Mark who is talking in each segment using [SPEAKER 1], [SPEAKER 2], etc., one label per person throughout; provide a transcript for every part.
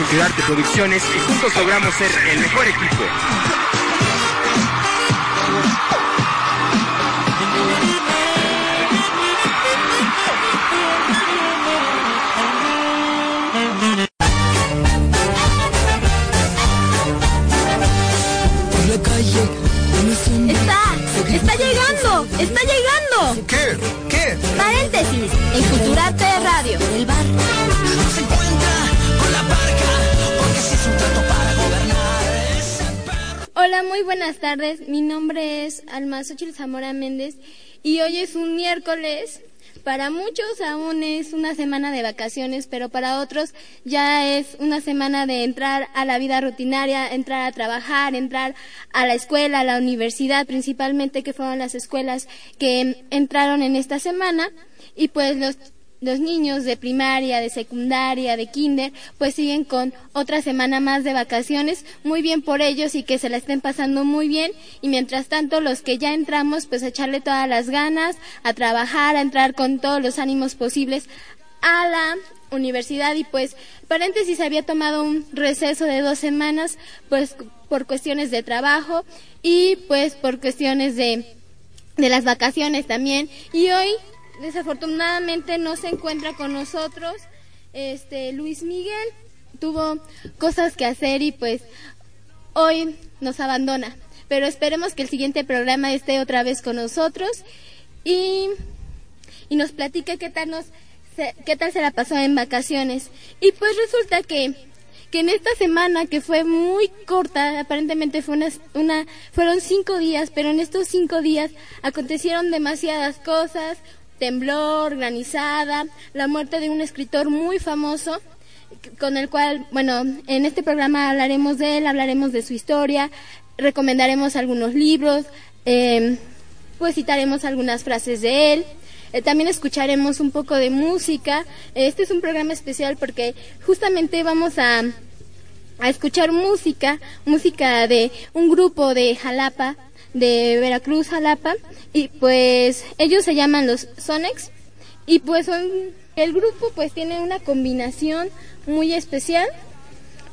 [SPEAKER 1] Culturarte Producciones y juntos logramos ser el mejor equipo.
[SPEAKER 2] Muy buenas tardes. Mi nombre es Alma Xochitl Zamora Méndez y hoy es un miércoles. Para muchos aún es una semana de vacaciones, pero para otros ya es una semana de entrar a la vida rutinaria, entrar a trabajar, entrar a la escuela, a la universidad, principalmente que fueron las escuelas que entraron en esta semana. Y pues los los niños de primaria, de secundaria, de kinder, pues siguen con otra semana más de vacaciones, muy bien por ellos y que se la estén pasando muy bien. Y mientras tanto, los que ya entramos, pues echarle todas las ganas, a trabajar, a entrar con todos los ánimos posibles a la universidad. Y pues paréntesis había tomado un receso de dos semanas pues por cuestiones de trabajo y pues por cuestiones de de las vacaciones también. Y hoy desafortunadamente no se encuentra con nosotros. Este Luis Miguel tuvo cosas que hacer y pues hoy nos abandona. Pero esperemos que el siguiente programa esté otra vez con nosotros y, y nos platique qué tal nos se- qué tal se la pasó en vacaciones. Y pues resulta que que en esta semana que fue muy corta, aparentemente fue una, una, fueron cinco días, pero en estos cinco días acontecieron demasiadas cosas, temblor, granizada, la muerte de un escritor muy famoso, con el cual, bueno, en este programa hablaremos de él, hablaremos de su historia, recomendaremos algunos libros, eh, pues citaremos algunas frases de él. Eh, también escucharemos un poco de música. Este es un programa especial porque justamente vamos a, a escuchar música, música de un grupo de Jalapa, de Veracruz, Jalapa, y pues ellos se llaman los Sonex, y pues el grupo pues tiene una combinación muy especial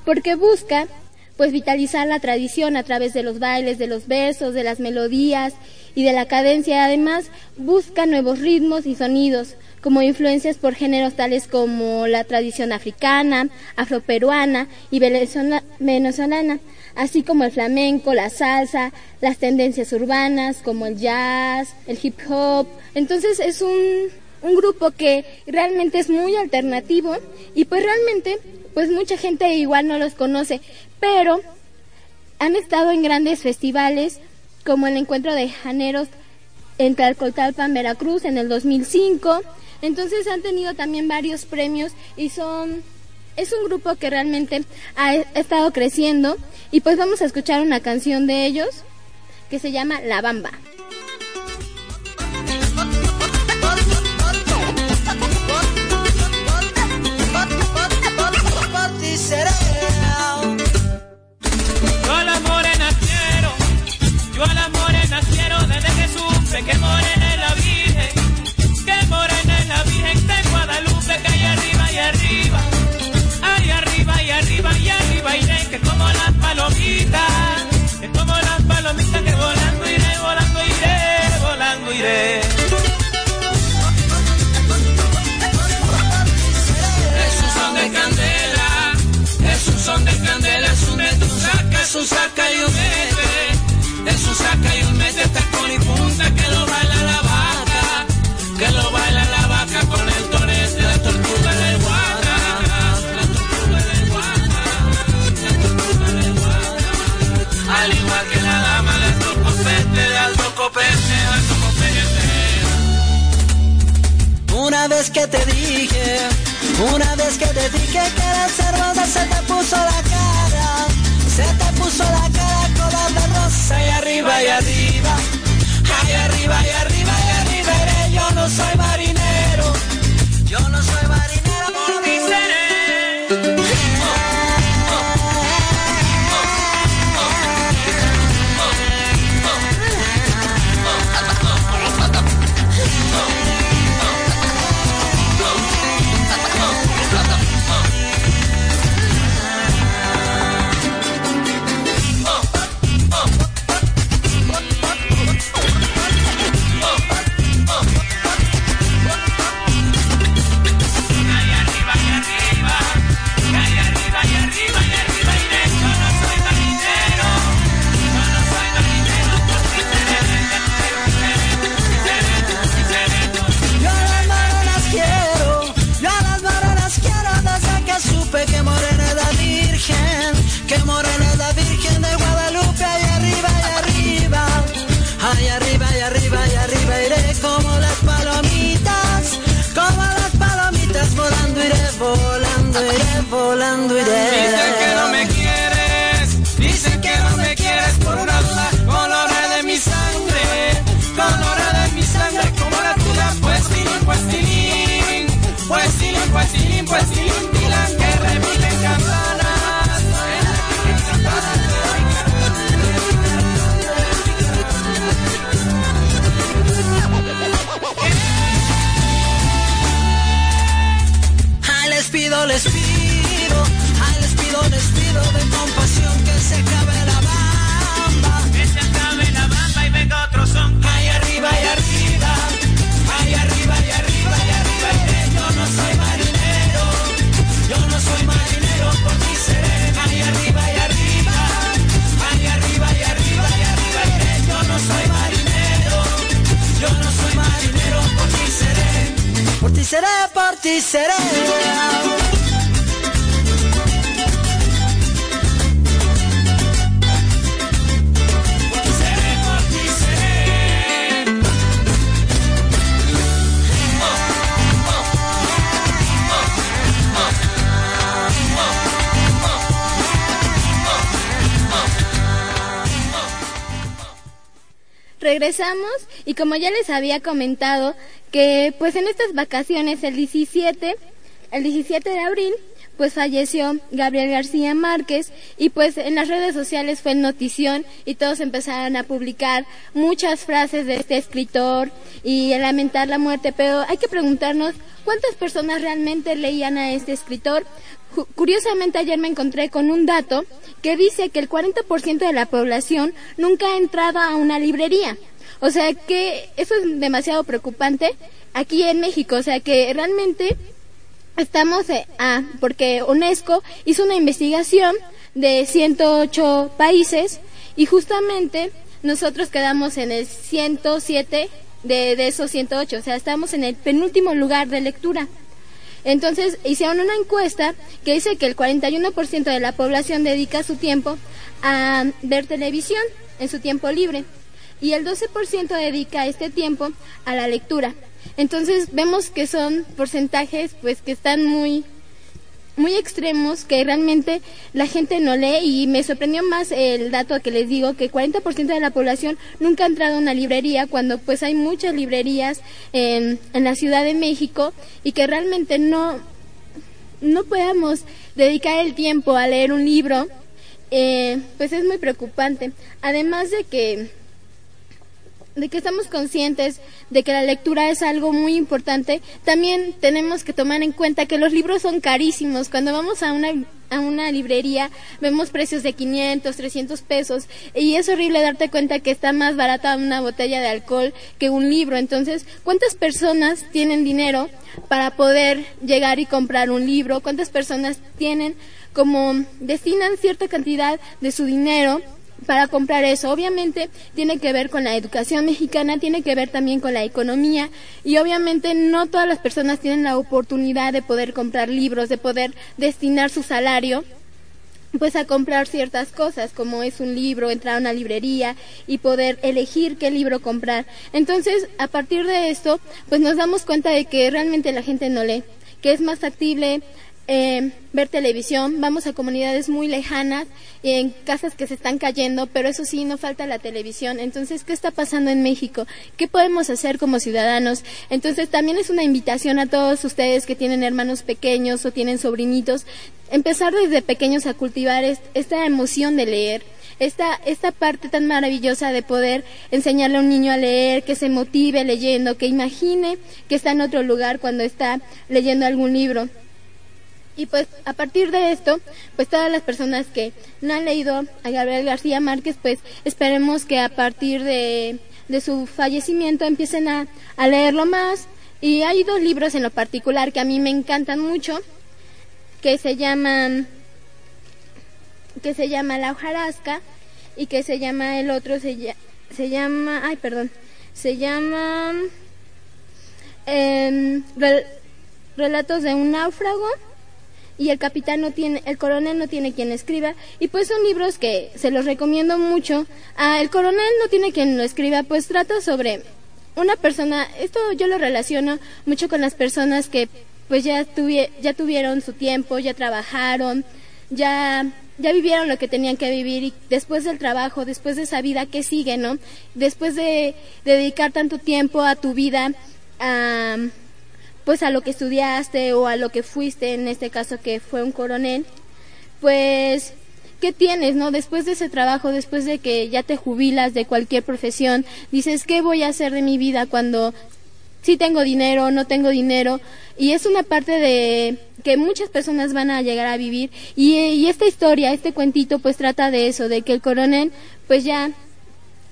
[SPEAKER 2] porque busca pues vitalizar la tradición a través de los bailes, de los versos, de las melodías y de la cadencia. Además, busca nuevos ritmos y sonidos, como influencias por géneros tales como la tradición africana, afroperuana y venezola- venezolana, así como el flamenco, la salsa, las tendencias urbanas como el jazz, el hip hop. Entonces es un, un grupo que realmente es muy alternativo y pues realmente pues mucha gente igual no los conoce, pero han estado en grandes festivales como el encuentro de janeros en Tlalcotalpan, Veracruz en el 2005. Entonces han tenido también varios premios y son es un grupo que realmente ha ha estado creciendo y pues vamos a escuchar una canción de ellos que se llama La Bamba.
[SPEAKER 3] Yo a la morena quiero, yo a la morena quiero desde que que morena es la Virgen, que morena es la Virgen de Guadalupe, que hay arriba y arriba, hay arriba y arriba y arriba iré, que como las palomitas, que como las palomitas que volando iré, volando iré, volando iré. Saca y un mete, está con y punta que lo baila la vaca, que lo baila la vaca con el torete, la tortuga el guaca, la tortuga el guaca, la tortuga el guaca, al igual que la dama de alto copete, de alto copete, de alto copete.
[SPEAKER 4] Una vez que te dije, una vez que te dije que eras hermosa, se te puso la cara, se te puso la cara rosa y arriba y arriba, y arriba y arriba volando iré.
[SPEAKER 2] Regresamos y como ya les había comentado que pues en estas vacaciones el 17, el 17 de abril pues falleció Gabriel García Márquez y pues en las redes sociales fue notición y todos empezaron a publicar muchas frases de este escritor y a lamentar la muerte, pero hay que preguntarnos cuántas personas realmente leían a este escritor. Curiosamente ayer me encontré con un dato que dice que el 40% de la población nunca ha entrado a una librería. O sea que eso es demasiado preocupante aquí en México. O sea que realmente estamos, eh, ah, porque UNESCO hizo una investigación de 108 países y justamente nosotros quedamos en el 107 de, de esos 108. O sea, estamos en el penúltimo lugar de lectura. Entonces hicieron una encuesta que dice que el 41% de la población dedica su tiempo a ver televisión en su tiempo libre y el 12% dedica este tiempo a la lectura. Entonces vemos que son porcentajes pues que están muy muy extremos que realmente la gente no lee y me sorprendió más el dato que les digo que 40% de la población nunca ha entrado a una librería cuando pues hay muchas librerías en, en la Ciudad de México y que realmente no no podamos dedicar el tiempo a leer un libro eh, pues es muy preocupante. Además de que de que estamos conscientes de que la lectura es algo muy importante, también tenemos que tomar en cuenta que los libros son carísimos. Cuando vamos a una, a una librería vemos precios de 500, 300 pesos y es horrible darte cuenta que está más barata una botella de alcohol que un libro. Entonces, ¿cuántas personas tienen dinero para poder llegar y comprar un libro? ¿Cuántas personas tienen como destinan cierta cantidad de su dinero para comprar eso. Obviamente tiene que ver con la educación mexicana, tiene que ver también con la economía y obviamente no todas las personas tienen la oportunidad de poder comprar libros, de poder destinar su salario pues a comprar ciertas cosas como es un libro, entrar a una librería y poder elegir qué libro comprar. Entonces, a partir de esto, pues nos damos cuenta de que realmente la gente no lee, que es más factible eh, ver televisión, vamos a comunidades muy lejanas, en casas que se están cayendo, pero eso sí, no falta la televisión. Entonces, ¿qué está pasando en México? ¿Qué podemos hacer como ciudadanos? Entonces, también es una invitación a todos ustedes que tienen hermanos pequeños o tienen sobrinitos, empezar desde pequeños a cultivar est esta emoción de leer. Esta, esta parte tan maravillosa de poder enseñarle a un niño a leer, que se motive leyendo, que imagine que está en otro lugar cuando está leyendo algún libro. Y pues a partir de esto, pues todas las personas que no han leído a Gabriel García Márquez, pues esperemos que a partir de, de su fallecimiento empiecen a, a leerlo más. Y hay dos libros en lo particular que a mí me encantan mucho, que se llaman, que se llama La hojarasca y que se llama el otro, se, se llama, ay perdón, se llama em, Rel- Relatos de un náufrago y el capitán no tiene, el coronel no tiene quien escriba y pues son libros que se los recomiendo mucho. Ah, el coronel no tiene quien lo escriba, pues trata sobre una persona, esto yo lo relaciono mucho con las personas que pues ya, ya tuvieron su tiempo, ya trabajaron, ya, ya vivieron lo que tenían que vivir y después del trabajo, después de esa vida que sigue, ¿no? Después de, dedicar tanto tiempo a tu vida, a, pues a lo que estudiaste o a lo que fuiste, en este caso que fue un coronel, pues ¿qué tienes, no? Después de ese trabajo, después de que ya te jubilas de cualquier profesión, dices, ¿qué voy a hacer de mi vida cuando sí tengo dinero, no tengo dinero? Y es una parte de que muchas personas van a llegar a vivir y, y esta historia, este cuentito, pues trata de eso, de que el coronel, pues ya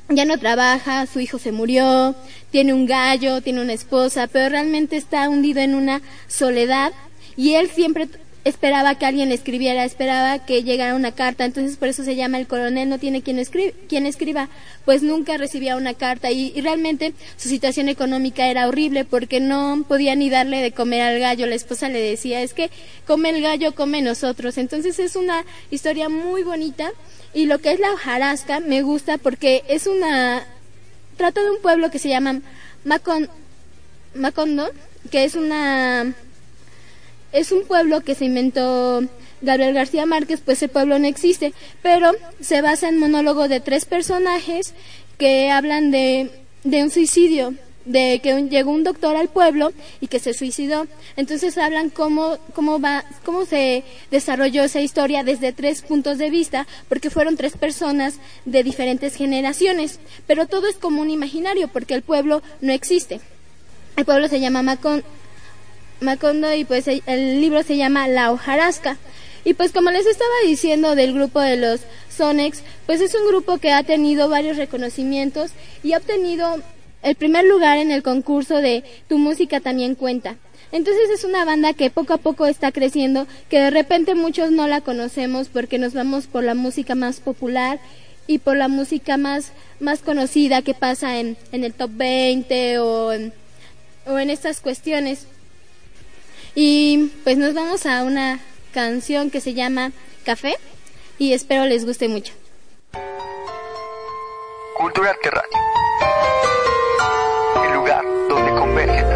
[SPEAKER 2] ya no trabaja, su hijo se murió, tiene un gallo, tiene una esposa, pero realmente está hundido en una soledad y él siempre esperaba que alguien le escribiera, esperaba que llegara una carta, entonces por eso se llama el coronel, no tiene quien, escribe, quien escriba, pues nunca recibía una carta y, realmente su situación económica era horrible porque no podía ni darle de comer al gallo, la esposa le decía, es que come el gallo, come nosotros, entonces es una historia muy bonita y lo que es la hojarasca me gusta porque es una, trata de un pueblo que se llama Macon, Macondo, que es una es un pueblo que se inventó Gabriel García Márquez, pues el pueblo no existe, pero se basa en monólogo de tres personajes que hablan de, de un suicidio, de que llegó un doctor al pueblo y que se suicidó. Entonces hablan cómo, cómo, va, cómo se desarrolló esa historia desde tres puntos de vista, porque fueron tres personas de diferentes generaciones, pero todo es como un imaginario, porque el pueblo no existe. El pueblo se llama Macon, Macondo y pues el libro se llama La hojarasca. Y pues como les estaba diciendo del grupo de los Sonex, pues es un grupo que ha tenido varios reconocimientos y ha obtenido el primer lugar en el concurso de Tu música también cuenta. Entonces es una banda que poco a poco está creciendo, que de repente muchos no la conocemos porque nos vamos por la música más popular y por la música más, más conocida que pasa en, en el top 20 o o en estas cuestiones. Y pues nos vamos a una canción que se llama Café y espero les guste mucho.
[SPEAKER 3] Cultura Radio. El lugar donde convergen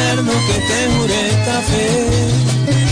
[SPEAKER 3] eterno que te juré fe.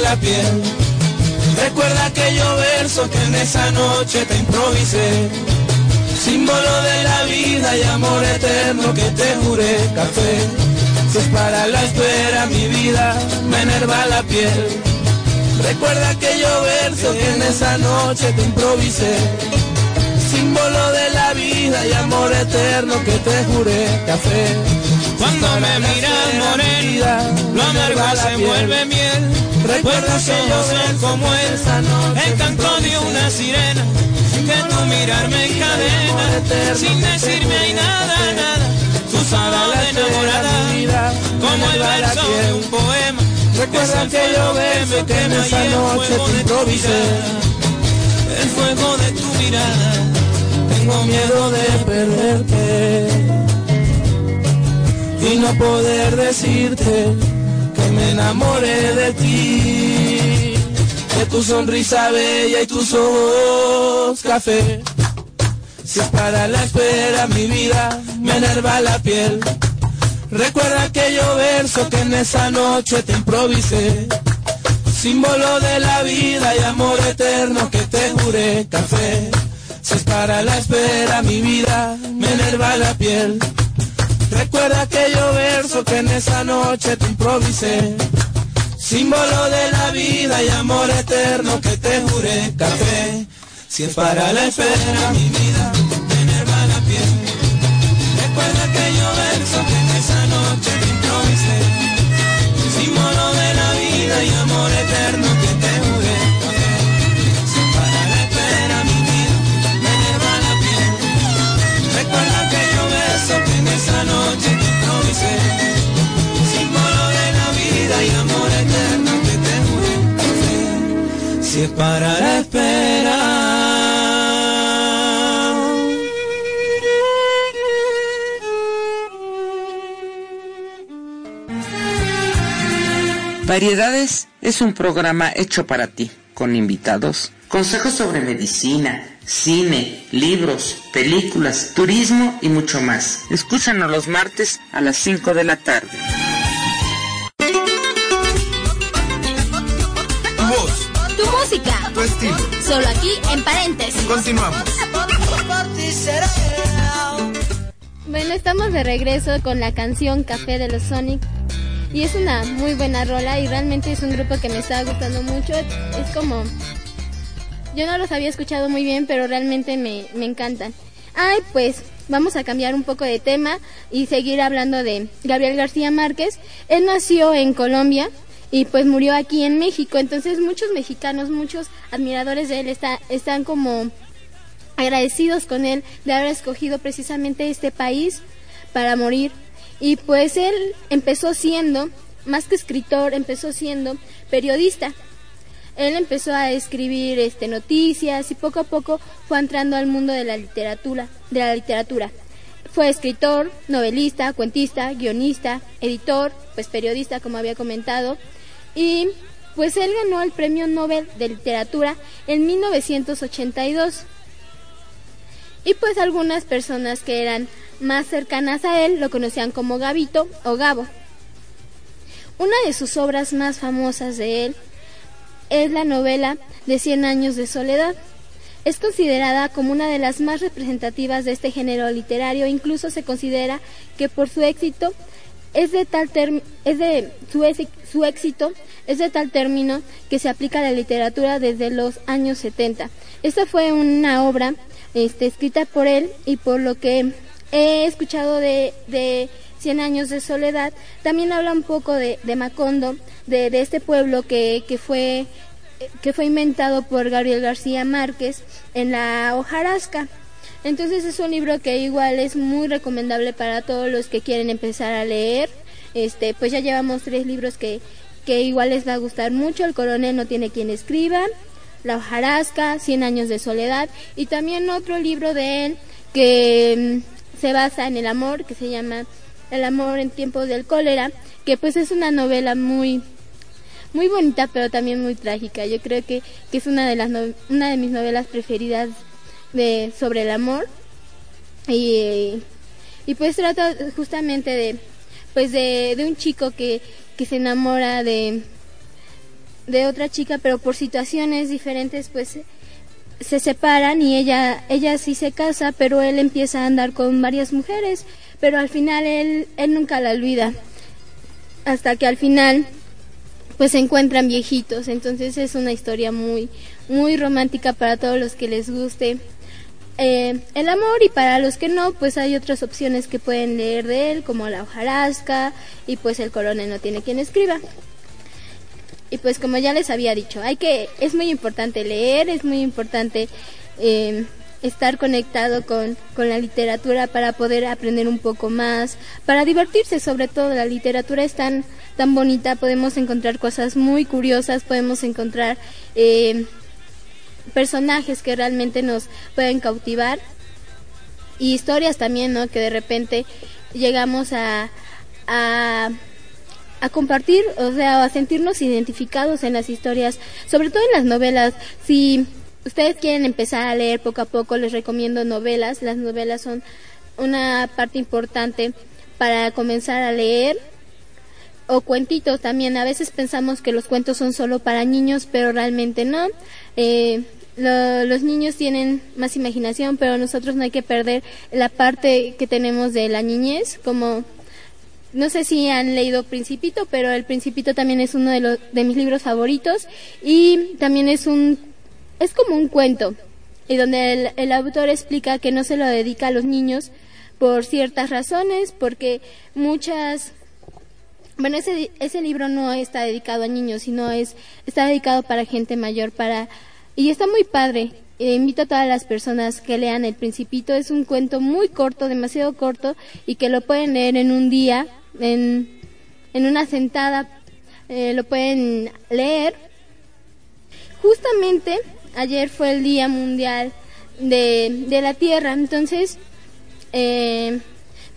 [SPEAKER 3] Las ideas.
[SPEAKER 5] Recuerda aquellos versos que en esa noche te improvisé, símbolo
[SPEAKER 3] vida y amor eterno que te juré café. Si es para la espera mi vida, me enerva la piel. Recuerda aquello verso que en esa noche te improvisé. Símbolo de la vida y amor eterno que te juré café.
[SPEAKER 6] Cuando me miras morena, lo amargo se vuelve miel. Recuerda que yo sé como es el canto de una sirena que tu mirar me encadena sin decirme hay nada, nada. Tu sábado enamorada como el verso de un poema.
[SPEAKER 3] Recuerda que yo beso que en esa noche te improvisé.
[SPEAKER 6] El fuego de tu mirada,
[SPEAKER 3] tengo miedo de perderte y no poder decirte que me enamoré de ti, de tu sonrisa bella y tus ojos café. Si es para la espera mi vida, me enerva la piel. Recuerda aquello verso que en esa noche te improvisé. Símbolo de la vida y amor eterno que te juré café. Si es para la espera mi vida, me enerva la piel. Recuerda aquello verso que en esa noche te improvisé. Símbolo de la vida y amor eterno que te juré café. Si es para la espera mi vida, me enerva la piel. Recuerda aquello verso que en esa noche te improvisé. Símbolo de la vida y amor eterno que te Es para la espera.
[SPEAKER 7] Variedades es un programa hecho para ti, con invitados, consejos sobre medicina, cine, libros, películas, turismo y mucho más. Escúchanos los martes a las 5 de la tarde.
[SPEAKER 8] Tu estilo.
[SPEAKER 2] solo aquí en paréntesis.
[SPEAKER 8] Continuamos.
[SPEAKER 2] Bueno, estamos de regreso con la canción Café de los Sonic. Y es una muy buena rola y realmente es un grupo que me está gustando mucho. Es como... Yo no los había escuchado muy bien, pero realmente me, me encantan. Ay, pues vamos a cambiar un poco de tema y seguir hablando de Gabriel García Márquez. Él nació en Colombia y pues murió aquí en México. Entonces muchos mexicanos, muchos admiradores de él está, están como agradecidos con él de haber escogido precisamente este país para morir. Y pues él empezó siendo, más que escritor, empezó siendo periodista. Él empezó a escribir este noticias y poco a poco fue entrando al mundo de la literatura, de la literatura. Fue escritor, novelista, cuentista, guionista, editor, pues periodista como había comentado y pues él ganó el Premio Nobel de Literatura en 1982. Y pues algunas personas que eran más cercanas a él lo conocían como Gabito o Gabo. Una de sus obras más famosas de él es la novela de Cien años de soledad. Es considerada como una de las más representativas de este género literario, incluso se considera que por su éxito es de tal term- es de su, su éxito es de tal término que se aplica a la literatura desde los años 70. Esta fue una obra este, escrita por él y por lo que he escuchado de, de Cien años de soledad, también habla un poco de, de Macondo, de, de este pueblo que, que fue que fue inventado por Gabriel García Márquez en la hojarasca. Entonces es un libro que igual es muy recomendable para todos los que quieren empezar a leer. Este, pues ya llevamos tres libros que, que igual les va a gustar mucho. El coronel no tiene quien escriba, La hojarasca, Cien años de soledad y también otro libro de él que mm, se basa en el amor, que se llama El amor en tiempos del cólera, que pues es una novela muy muy bonita pero también muy trágica. Yo creo que, que es una de las no- una de mis novelas preferidas de sobre el amor. Y, y pues trata justamente de pues de, de un chico que, que se enamora de de otra chica pero por situaciones diferentes pues se separan y ella, ella sí se casa, pero él empieza a andar con varias mujeres, pero al final él, él nunca la olvida. Hasta que al final pues se encuentran viejitos, entonces es una historia muy, muy romántica para todos los que les guste eh, el amor y para los que no, pues hay otras opciones que pueden leer de él, como la hojarasca y pues el coronel no tiene quien escriba. Y pues como ya les había dicho, hay que, es muy importante leer, es muy importante eh, estar conectado con, con la literatura para poder aprender un poco más, para divertirse sobre todo, la literatura es tan, tan bonita, podemos encontrar cosas muy curiosas, podemos encontrar... Eh, personajes que realmente nos pueden cautivar y historias también, ¿no? Que de repente llegamos a, a, a compartir, o sea, a sentirnos identificados en las historias, sobre todo en las novelas. Si ustedes quieren empezar a leer poco a poco, les recomiendo novelas. Las novelas son una parte importante para comenzar a leer o cuentitos también. A veces pensamos que los cuentos son solo para niños, pero realmente no. Eh, los niños tienen más imaginación, pero nosotros no hay que perder la parte que tenemos de la niñez, como no sé si han leído Principito, pero el Principito también es uno de, los, de mis libros favoritos y también es un es como un cuento y donde el, el autor explica que no se lo dedica a los niños por ciertas razones, porque muchas bueno, ese, ese libro no está dedicado a niños, sino es está dedicado para gente mayor, para y está muy padre. Eh, invito a todas las personas que lean El Principito. Es un cuento muy corto, demasiado corto, y que lo pueden leer en un día, en, en una sentada. Eh, lo pueden leer. Justamente ayer fue el Día Mundial de, de la Tierra, entonces eh,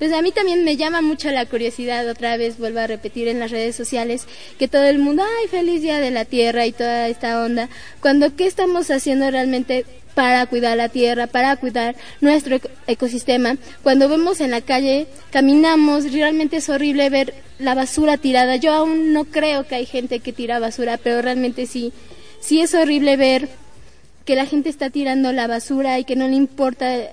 [SPEAKER 2] pues a mí también me llama mucho la curiosidad, otra vez vuelvo a repetir en las redes sociales, que todo el mundo, ay, feliz día de la tierra y toda esta onda, cuando qué estamos haciendo realmente para cuidar la tierra, para cuidar nuestro ecosistema. Cuando vemos en la calle, caminamos, realmente es horrible ver la basura tirada. Yo aún no creo que hay gente que tira basura, pero realmente sí, sí es horrible ver que la gente está tirando la basura y que no le importa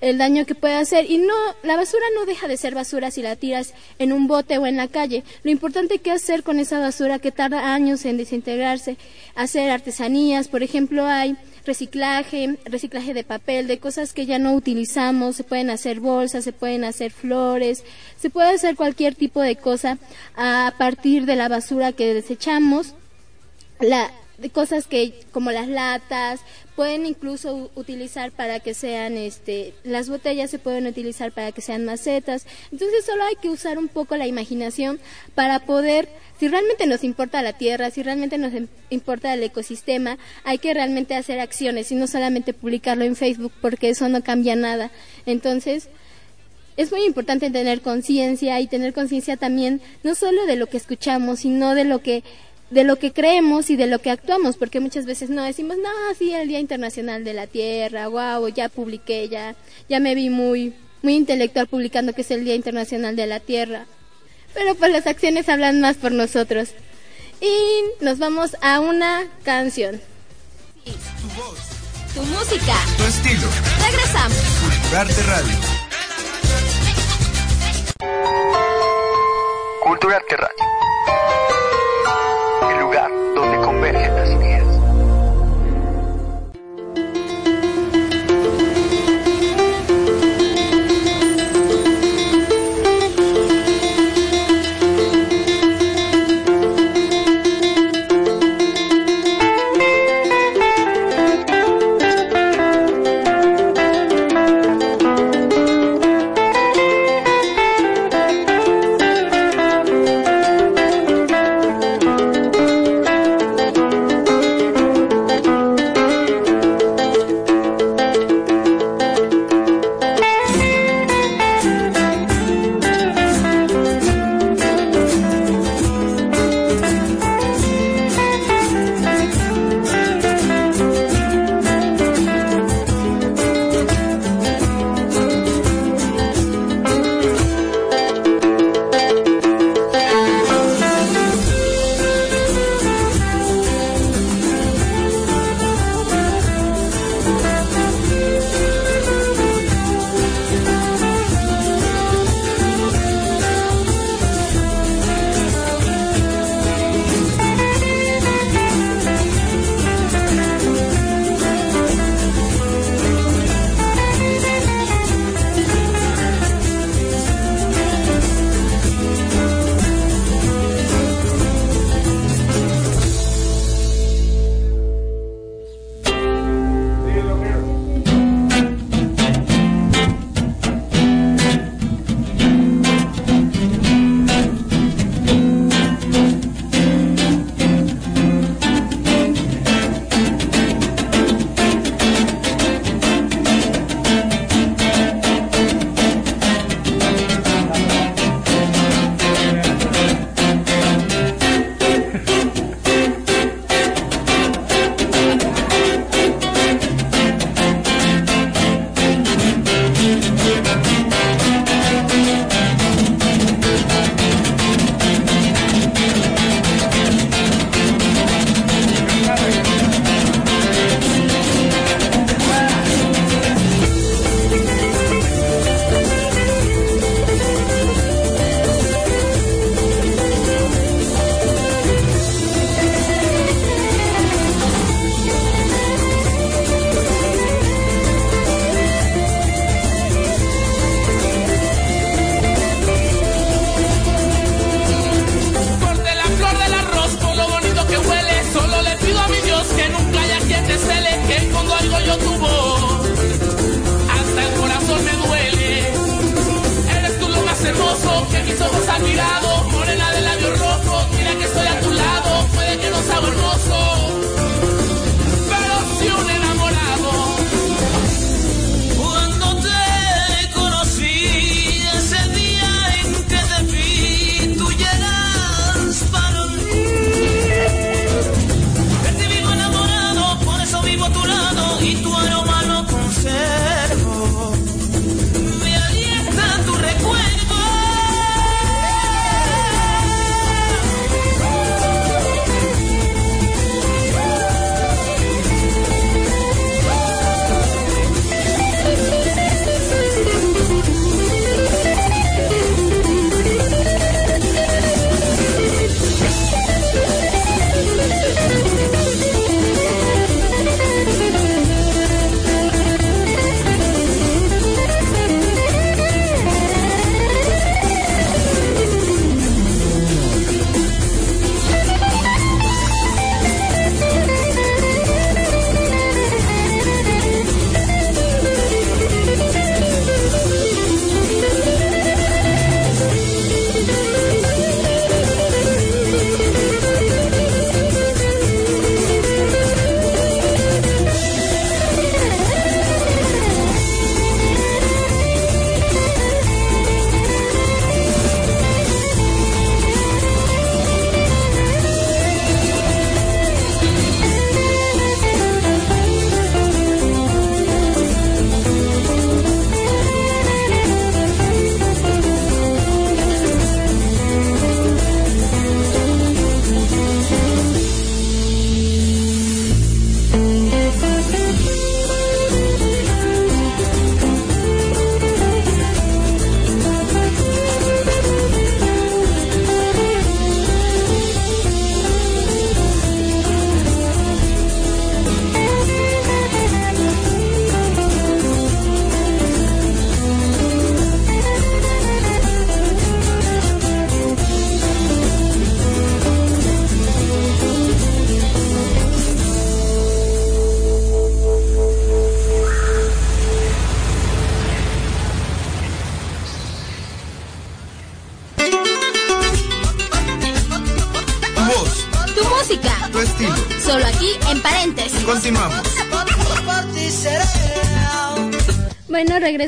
[SPEAKER 2] el daño que puede hacer. Y no, la basura no deja de ser basura si la tiras en un bote o en la calle. Lo importante que hacer con esa basura que tarda años en desintegrarse, hacer artesanías, por ejemplo, hay reciclaje, reciclaje de papel, de cosas que ya no utilizamos, se pueden hacer bolsas, se pueden hacer flores, se puede hacer cualquier tipo de cosa a partir de la basura que desechamos. La, de cosas que como las latas pueden incluso utilizar para que sean este las botellas se pueden utilizar para que sean macetas. Entonces solo hay que usar un poco la imaginación para poder si realmente nos importa la tierra si realmente nos em, importa el ecosistema hay que realmente hacer acciones y no solamente publicarlo en Facebook porque eso no cambia nada. Entonces es muy importante tener conciencia y tener conciencia también no solo de lo que escuchamos, sino de lo que de lo que creemos y de lo que actuamos, porque muchas veces no decimos, no, sí, el Día Internacional de la Tierra, wow, ya publiqué, ya, ya me vi muy, muy intelectual publicando que es el Día Internacional de la Tierra. Pero pues las acciones hablan más por nosotros. Y nos vamos a una canción.
[SPEAKER 8] Tu voz.
[SPEAKER 2] Tu música.
[SPEAKER 8] Tu estilo.
[SPEAKER 2] Regresamos.
[SPEAKER 8] Culturarte Radio.
[SPEAKER 1] Culturarte Radio donde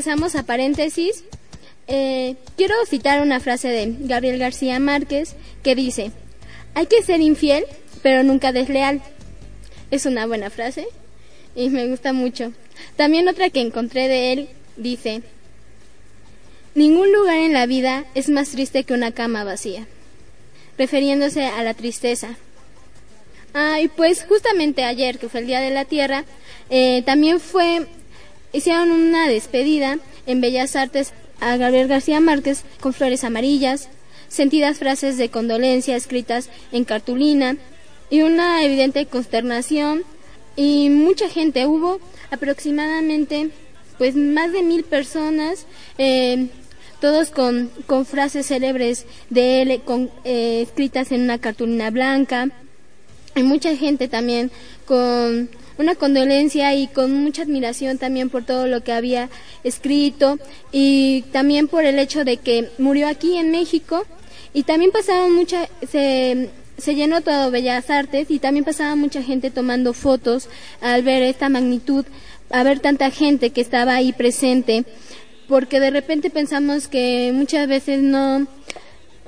[SPEAKER 2] regresamos a paréntesis. Eh, quiero citar una frase de Gabriel García Márquez que dice, hay que ser infiel, pero nunca desleal. Es una buena frase y me gusta mucho. También otra que encontré de él dice, ningún lugar en la vida es más triste que una cama vacía, refiriéndose a la tristeza. Ah, y pues justamente ayer, que fue el Día de la Tierra, eh, también fue, hicieron una despedida en Bellas Artes a Gabriel García Márquez con flores amarillas, sentidas frases de condolencia escritas en cartulina y una evidente consternación y mucha gente. Hubo aproximadamente pues más de mil personas, eh, todos con, con frases célebres de él, con, eh, escritas en una cartulina blanca. Y mucha gente también con una condolencia y con mucha admiración también por todo lo que había escrito y también por el hecho de que murió aquí en México. Y también pasaban mucha se, se llenó todo Bellas Artes y también pasaba mucha gente tomando fotos al ver esta magnitud, a ver tanta gente que estaba ahí presente, porque de repente pensamos que muchas veces no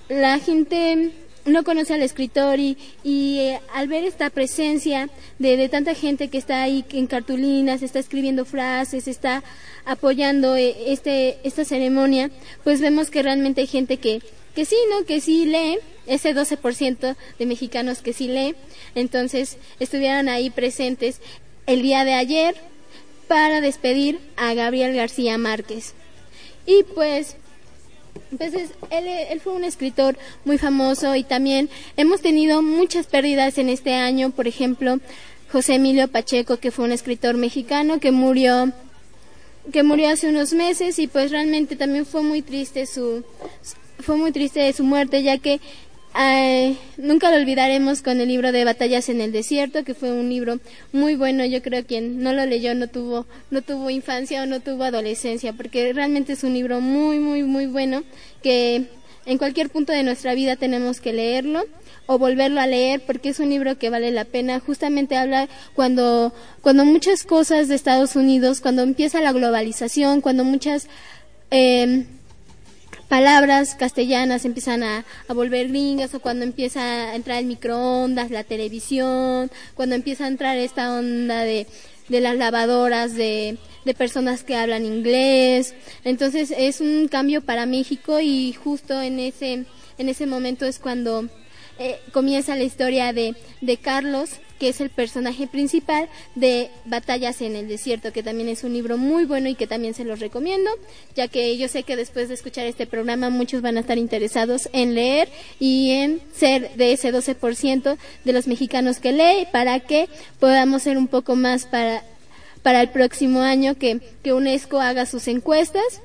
[SPEAKER 2] la gente no conoce al escritor y, y eh, al ver esta presencia de, de, tanta gente que está ahí en cartulinas, está escribiendo frases, está apoyando eh, este, esta ceremonia, pues vemos que realmente hay gente que, que sí, ¿no? Que sí lee, ese 12% de mexicanos que sí lee, entonces estuvieron ahí presentes el día de ayer para despedir a Gabriel García Márquez. Y pues entonces, él, fue un escritor muy famoso y también hemos tenido muchas pérdidas en este año. Por ejemplo, José Emilio Pacheco, que fue un escritor mexicano que murió que murió hace unos meses y pues realmente también fue muy triste su fue muy triste su muerte ya que nunca lo olvidaremos con el libro de Batallas en el Desierto, que fue un libro muy bueno. Yo creo que quien no lo leyó no tuvo, no tuvo infancia o no tuvo adolescencia, porque realmente es un libro muy, muy, muy bueno que en cualquier punto de nuestra vida tenemos que leerlo o volverlo a leer porque es un libro que vale la pena. Justamente habla cuando, cuando muchas cosas de Estados Unidos, cuando empieza la globalización, cuando muchas eh, palabras castellanas empiezan a, a, volver gringas o cuando empieza a entrar el microondas, la televisión, cuando empieza a entrar esta onda de, de las lavadoras, de, de personas que hablan inglés. Entonces es un cambio para México y justo en ese, en ese momento es cuando eh, comienza la historia de, de Carlos, que es el personaje principal de Batallas en el Desierto, que también es un libro muy bueno y que también se los recomiendo, ya que yo sé que después de escuchar este programa muchos van a estar interesados en leer y en ser de ese 12% de los mexicanos que lee para que podamos ser un poco más para, para el próximo año que, que UNESCO haga sus encuestas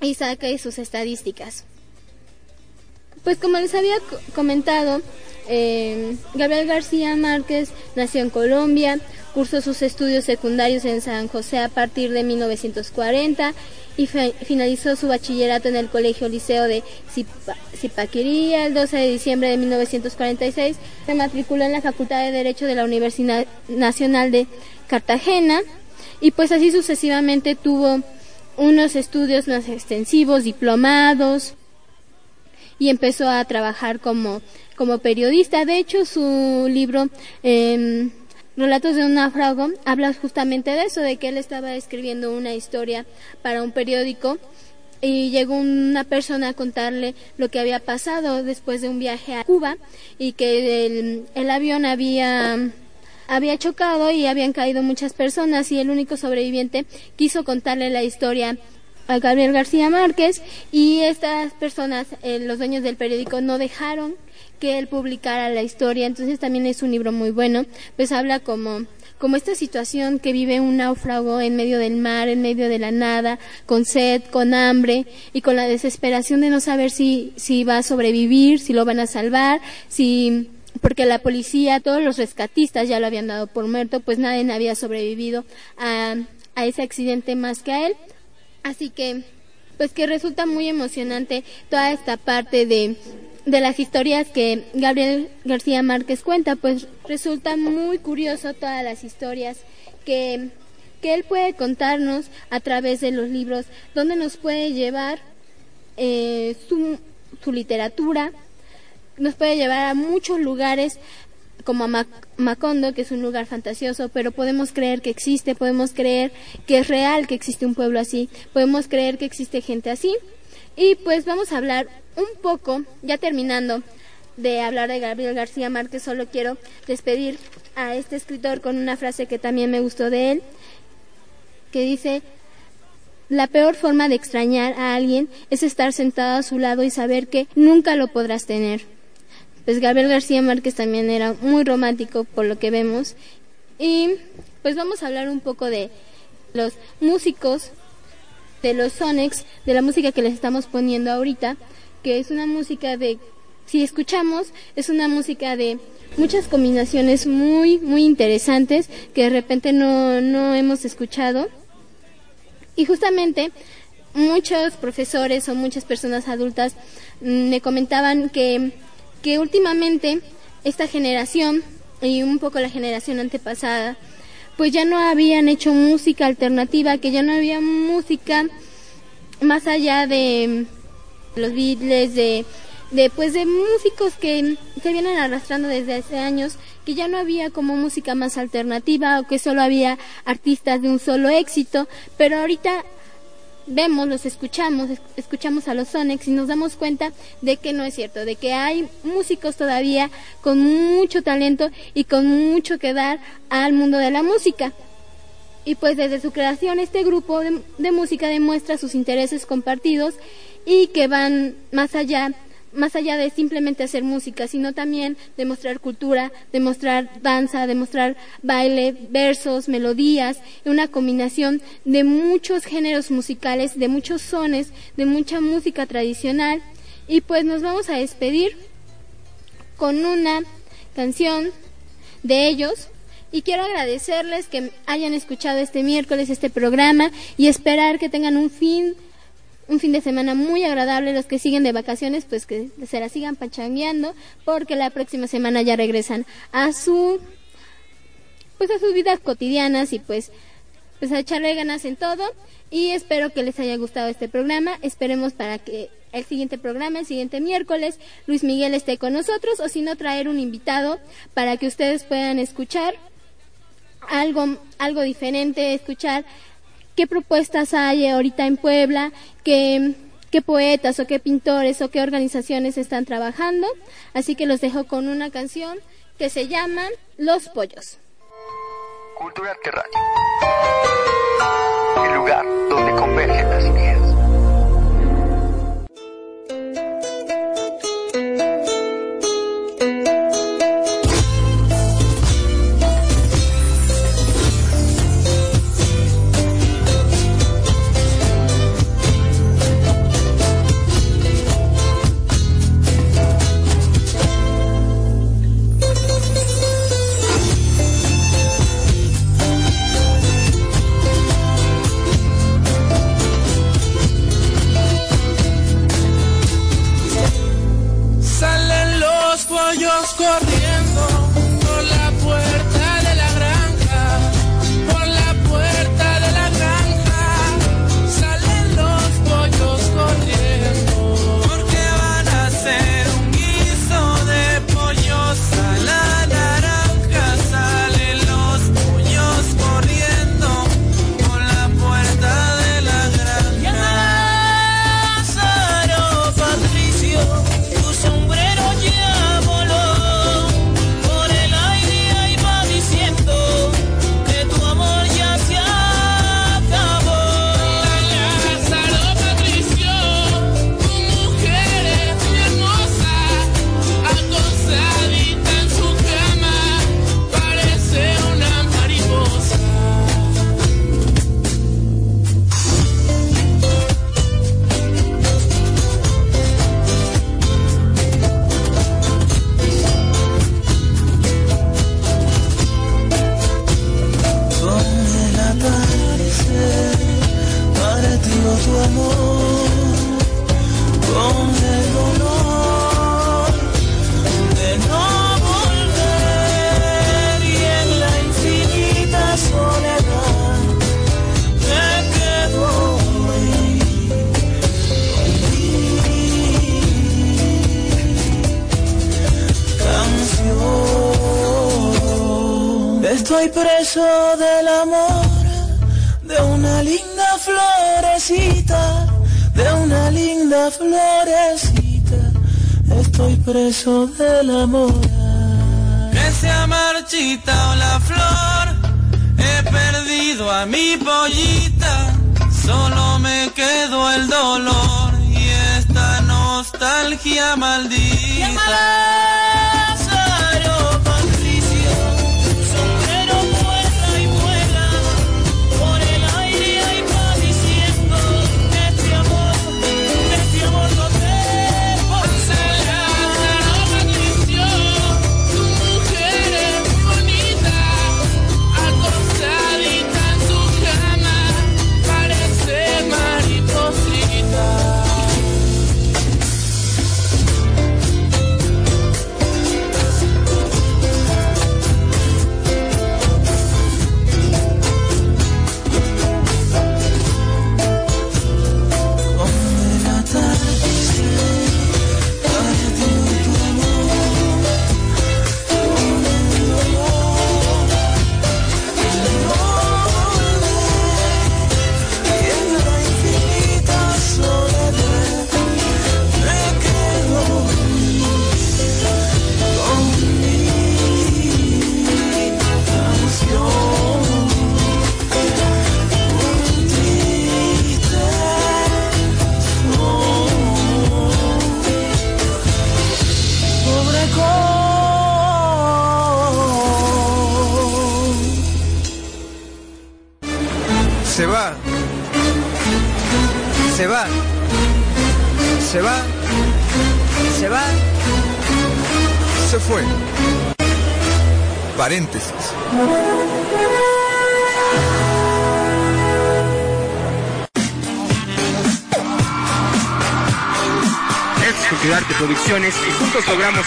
[SPEAKER 2] y saque sus estadísticas. Pues como les había comentado, eh, Gabriel García Márquez nació en Colombia, cursó sus estudios secundarios en San José a partir de 1940 y finalizó su bachillerato en el Colegio Liceo de Zipaquirá el 12 de diciembre de 1946. Se matriculó en la Facultad de Derecho de la Universidad Nacional de Cartagena y pues así sucesivamente tuvo unos estudios más extensivos, diplomados y empezó a trabajar como como periodista. De hecho, su libro eh, Relatos de un náufrago habla justamente de eso, de que él estaba escribiendo una historia para un periódico y llegó una persona a contarle lo que había pasado después de un viaje a Cuba y que el, el avión había había chocado y habían caído muchas personas y el único sobreviviente quiso contarle la historia a Gabriel García Márquez y estas personas, eh, los dueños del periódico, no dejaron que él publicara la historia, entonces también es un libro muy bueno, pues habla como como esta situación que vive un náufrago en medio del mar, en medio de la nada, con sed, con hambre y con la desesperación de no saber si, si va a sobrevivir, si lo van a salvar, si porque la policía, todos los rescatistas ya lo habían dado por muerto, pues nadie había sobrevivido a, a ese accidente más que a él. Así que, pues que resulta muy emocionante toda esta parte de, de las historias que Gabriel García Márquez cuenta, pues resulta muy curioso todas las historias que, que él puede contarnos a través de los libros, donde nos puede llevar eh, su, su literatura, nos puede llevar a muchos lugares como a Macondo, que es un lugar fantasioso, pero podemos creer que existe, podemos creer que es real que existe un pueblo así, podemos creer que existe gente así. Y pues vamos a hablar un poco, ya terminando de hablar de Gabriel García Márquez, solo quiero despedir a este escritor con una frase que también me gustó de él, que dice, la peor forma de extrañar a alguien es estar sentado a su lado y saber que nunca lo podrás tener. Pues Gabriel García Márquez también era muy romántico por lo que vemos. Y pues vamos a hablar un poco de los músicos, de los Sonex, de la música que les estamos poniendo ahorita, que es una música de, si escuchamos, es una música de muchas combinaciones muy, muy interesantes que de repente no, no hemos escuchado. Y justamente muchos profesores o muchas personas adultas mm, me comentaban que que últimamente esta generación y un poco la generación antepasada, pues ya no habían hecho música alternativa, que ya no había música más allá de los Beatles, de, de pues de músicos que se vienen arrastrando desde hace años, que ya no había como música más alternativa o que solo había artistas de un solo éxito, pero ahorita vemos, los escuchamos, escuchamos a los Sonex y nos damos cuenta de que no es cierto, de que hay músicos todavía con mucho talento y con mucho que dar al mundo de la música. Y pues desde su creación este grupo de, de música demuestra sus intereses compartidos y que van más allá más allá de simplemente hacer música, sino también demostrar cultura, demostrar danza, demostrar baile, versos, melodías, una combinación de muchos géneros musicales, de muchos sones, de mucha música tradicional. Y pues nos vamos a despedir con una canción de ellos. Y quiero agradecerles que hayan escuchado este miércoles este programa y esperar que tengan un fin un fin de semana muy agradable. Los que siguen de vacaciones, pues que se la sigan pachangueando, porque la próxima semana ya regresan a su, pues a sus vidas cotidianas y pues, pues a echarle ganas en todo. Y espero que les haya gustado este programa. Esperemos para que el siguiente programa, el siguiente miércoles, Luis Miguel esté con nosotros, o si no, traer un invitado para que ustedes puedan escuchar algo, algo diferente, escuchar qué propuestas hay ahorita en Puebla, qué, qué poetas o qué pintores o qué organizaciones están trabajando. Así que los dejo con una canción que se llama Los Pollos.
[SPEAKER 8] Cultura Terráquea. El lugar donde convergen las ideas. corriendo.
[SPEAKER 9] Estoy preso del amor de una linda florecita, de una linda florecita. Estoy preso del amor.
[SPEAKER 3] Que se ha marchitado la flor, he perdido a mi pollita, solo me quedó el dolor y esta nostalgia maldita.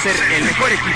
[SPEAKER 10] El mejor equipo.